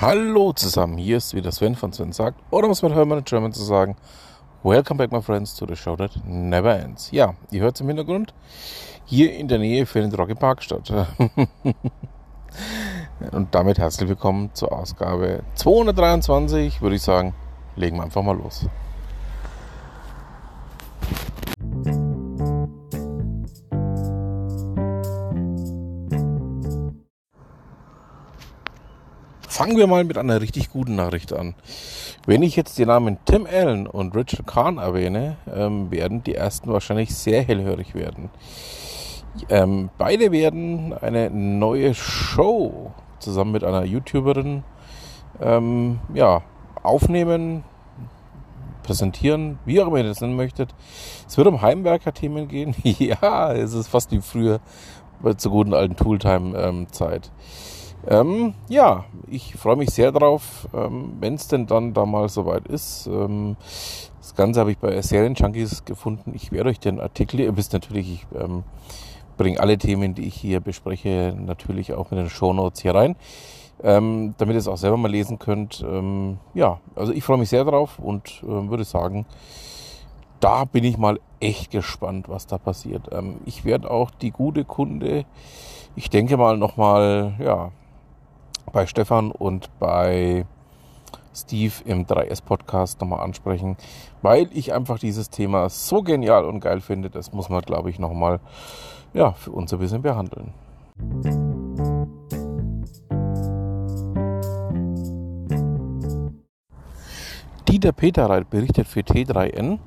Hallo zusammen, hier ist wieder Sven von Sven sagt, oder muss man Hermann in German zu sagen, Welcome back my friends to the show that never ends. Ja, ihr hört es im Hintergrund, hier in der Nähe findet Rocky Park statt. Und damit herzlich willkommen zur Ausgabe 223, würde ich sagen, legen wir einfach mal los. Fangen wir mal mit einer richtig guten Nachricht an. Wenn ich jetzt die Namen Tim Allen und Richard Kahn erwähne, ähm, werden die ersten wahrscheinlich sehr hellhörig werden. Ähm, beide werden eine neue Show zusammen mit einer YouTuberin ähm, ja, aufnehmen, präsentieren, wie auch immer ihr das nennen möchtet. Es wird um Heimwerker-Themen gehen. ja, es ist fast wie früher zur guten alten Tooltime-Zeit. Ähm, ähm, ja, ich freue mich sehr drauf, ähm, wenn es denn dann da mal soweit ist. Ähm, das Ganze habe ich bei Serien Junkies gefunden. Ich werde euch den Artikel, ihr wisst natürlich, ich ähm, bringe alle Themen, die ich hier bespreche, natürlich auch mit den Show Notes hier rein, ähm, damit ihr es auch selber mal lesen könnt. Ähm, ja, also ich freue mich sehr drauf und äh, würde sagen, da bin ich mal echt gespannt, was da passiert. Ich werde auch die gute Kunde, ich denke mal nochmal, ja, bei Stefan und bei Steve im 3S Podcast nochmal ansprechen, weil ich einfach dieses Thema so genial und geil finde. Das muss man, glaube ich, nochmal ja, für uns ein bisschen behandeln. Dieter Peterreit berichtet für T3N,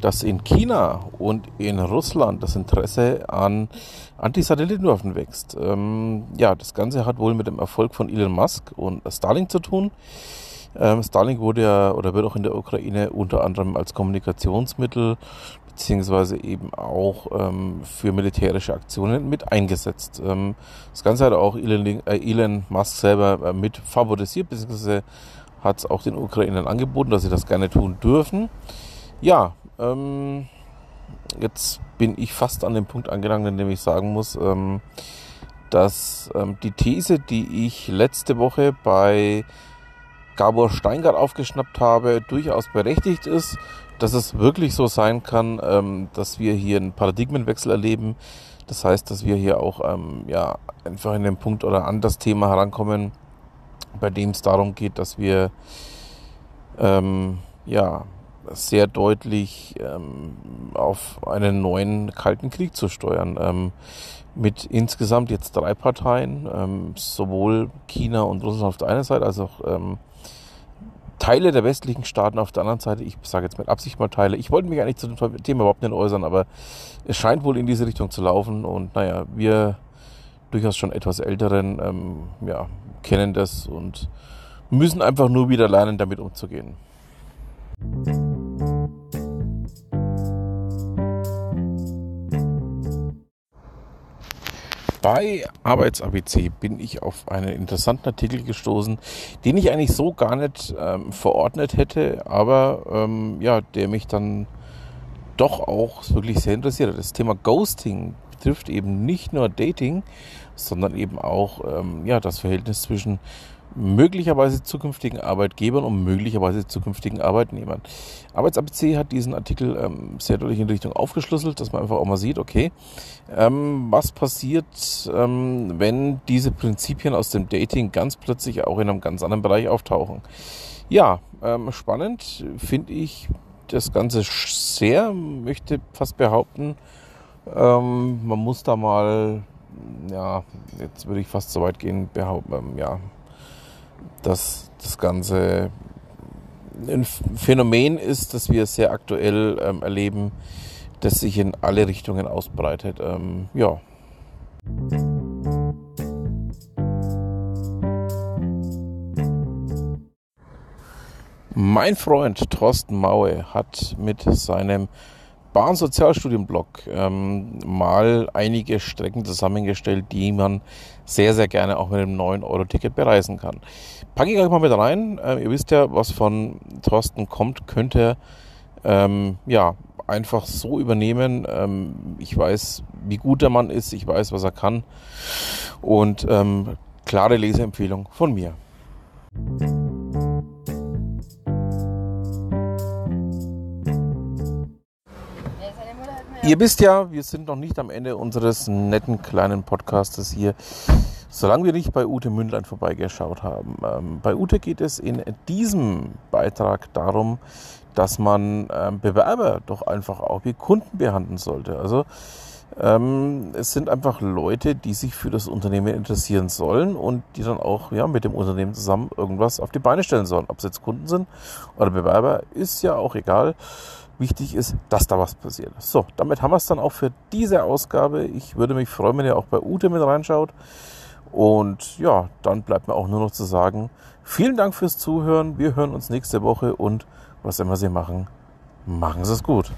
dass in China und in Russland das Interesse an Antisatellitenwaffen wächst. Ähm, ja, das Ganze hat wohl mit dem Erfolg von Elon Musk und Starlink zu tun. Ähm, Starlink wurde ja oder wird auch in der Ukraine unter anderem als Kommunikationsmittel beziehungsweise eben auch ähm, für militärische Aktionen mit eingesetzt. Ähm, das Ganze hat auch Elon, äh, Elon Musk selber äh, mit favorisiert, beziehungsweise hat es auch den Ukrainern angeboten, dass sie das gerne tun dürfen. Ja, ähm, jetzt bin ich fast an dem Punkt angelangt, in dem ich sagen muss, ähm, dass ähm, die These, die ich letzte Woche bei Gabor Steingart aufgeschnappt habe, durchaus berechtigt ist, dass es wirklich so sein kann, ähm, dass wir hier einen Paradigmenwechsel erleben. Das heißt, dass wir hier auch ähm, ja, einfach in den Punkt oder an das Thema herankommen, bei dem es darum geht, dass wir ähm, ja, sehr deutlich ähm, auf einen neuen Kalten Krieg zu steuern. Ähm, mit insgesamt jetzt drei Parteien, ähm, sowohl China und Russland auf der einen Seite, als auch ähm, Teile der westlichen Staaten auf der anderen Seite. Ich sage jetzt mit Absicht mal Teile. Ich wollte mich eigentlich zu dem Thema überhaupt nicht äußern, aber es scheint wohl in diese Richtung zu laufen. Und naja, wir durchaus schon etwas älteren ähm, ja, kennen das und müssen einfach nur wieder lernen, damit umzugehen. Bei Arbeits-ABC bin ich auf einen interessanten Artikel gestoßen, den ich eigentlich so gar nicht ähm, verordnet hätte, aber ähm, ja, der mich dann doch auch wirklich sehr interessiert hat. Das Thema Ghosting betrifft eben nicht nur Dating, sondern eben auch ähm, ja, das Verhältnis zwischen möglicherweise zukünftigen Arbeitgebern und möglicherweise zukünftigen Arbeitnehmern. Arbeits-ABC hat diesen Artikel ähm, sehr deutlich in Richtung aufgeschlüsselt, dass man einfach auch mal sieht, okay, ähm, was passiert, ähm, wenn diese Prinzipien aus dem Dating ganz plötzlich auch in einem ganz anderen Bereich auftauchen. Ja, ähm, spannend finde ich das Ganze sehr, möchte fast behaupten, ähm, man muss da mal ja, jetzt würde ich fast so weit gehen, behaupten, ähm, ja, dass das Ganze ein Phänomen ist, das wir sehr aktuell ähm, erleben, das sich in alle Richtungen ausbreitet. Ähm, ja. Mein Freund Thorsten Maue hat mit seinem Bahnsozialstudienblog ähm, mal einige Strecken zusammengestellt, die man sehr, sehr gerne auch mit einem 9-Euro-Ticket bereisen kann. Packe ich euch mal mit rein. Ähm, ihr wisst ja, was von Thorsten kommt, könnt ihr ähm, ja, einfach so übernehmen. Ähm, ich weiß, wie gut der Mann ist, ich weiß, was er kann. Und ähm, klare Leseempfehlung von mir. Ihr wisst ja, wir sind noch nicht am Ende unseres netten kleinen Podcastes hier, solange wir nicht bei Ute Mündlein vorbeigeschaut haben. Ähm, bei Ute geht es in diesem Beitrag darum, dass man ähm, Bewerber doch einfach auch wie Kunden behandeln sollte. Also ähm, es sind einfach Leute, die sich für das Unternehmen interessieren sollen und die dann auch ja, mit dem Unternehmen zusammen irgendwas auf die Beine stellen sollen. Ob es jetzt Kunden sind oder Bewerber, ist ja auch egal. Wichtig ist, dass da was passiert. So, damit haben wir es dann auch für diese Ausgabe. Ich würde mich freuen, wenn ihr auch bei Ute mit reinschaut. Und ja, dann bleibt mir auch nur noch zu sagen, vielen Dank fürs Zuhören. Wir hören uns nächste Woche und was immer Sie machen, machen Sie es gut.